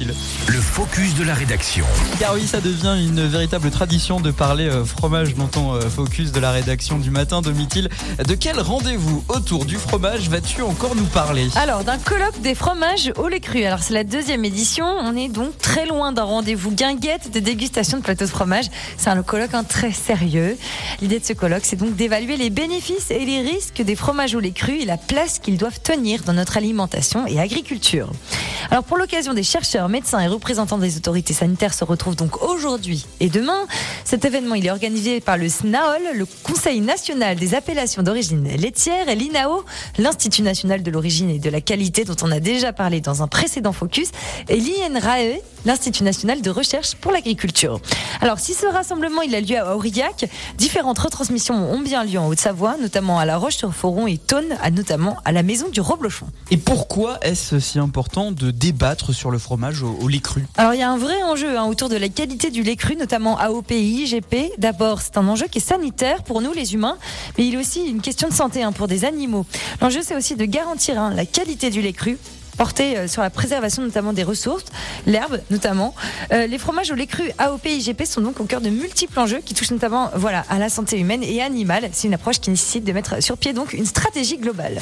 Le focus de la rédaction. Car oui, ça devient une véritable tradition de parler euh, fromage dans ton euh, focus de la rédaction du matin de Mithil. De quel rendez-vous autour du fromage vas-tu encore nous parler? Alors, d'un colloque des fromages au lait cru. Alors, c'est la deuxième édition. On est donc très loin d'un rendez-vous guinguette de dégustation de plateaux de fromage. C'est un colloque hein, très sérieux. L'idée de ce colloque, c'est donc d'évaluer les bénéfices et les risques des fromages au lait cru et la place qu'ils doivent tenir dans notre alimentation et agriculture. Alors pour l'occasion, des chercheurs, médecins et représentants des autorités sanitaires se retrouvent donc aujourd'hui et demain. Cet événement, il est organisé par le SNAOL, le Conseil national des appellations d'origine laitière, et l'INAO, l'Institut national de l'origine et de la qualité dont on a déjà parlé dans un précédent focus, et l'INRAE, l'Institut national de recherche pour l'agriculture. Alors si ce rassemblement il a lieu à Aurillac, différentes retransmissions ont bien lieu en Haute-Savoie, notamment à La Roche-sur-Foron et Tonne, notamment à la maison du Roblochon. Et pourquoi est-ce si important de débattre sur le fromage au, au lait cru Alors il y a un vrai enjeu hein, autour de la qualité du lait cru, notamment AOPI, IGP. D'abord, c'est un enjeu qui est sanitaire pour nous les humains, mais il est aussi une question de santé hein, pour des animaux. L'enjeu c'est aussi de garantir hein, la qualité du lait cru porté euh, sur la préservation notamment des ressources, l'herbe notamment. Euh, les fromages au lait cru AOP IGP sont donc au cœur de multiples enjeux qui touchent notamment voilà, à la santé humaine et animale. C'est une approche qui nécessite de mettre sur pied donc une stratégie globale.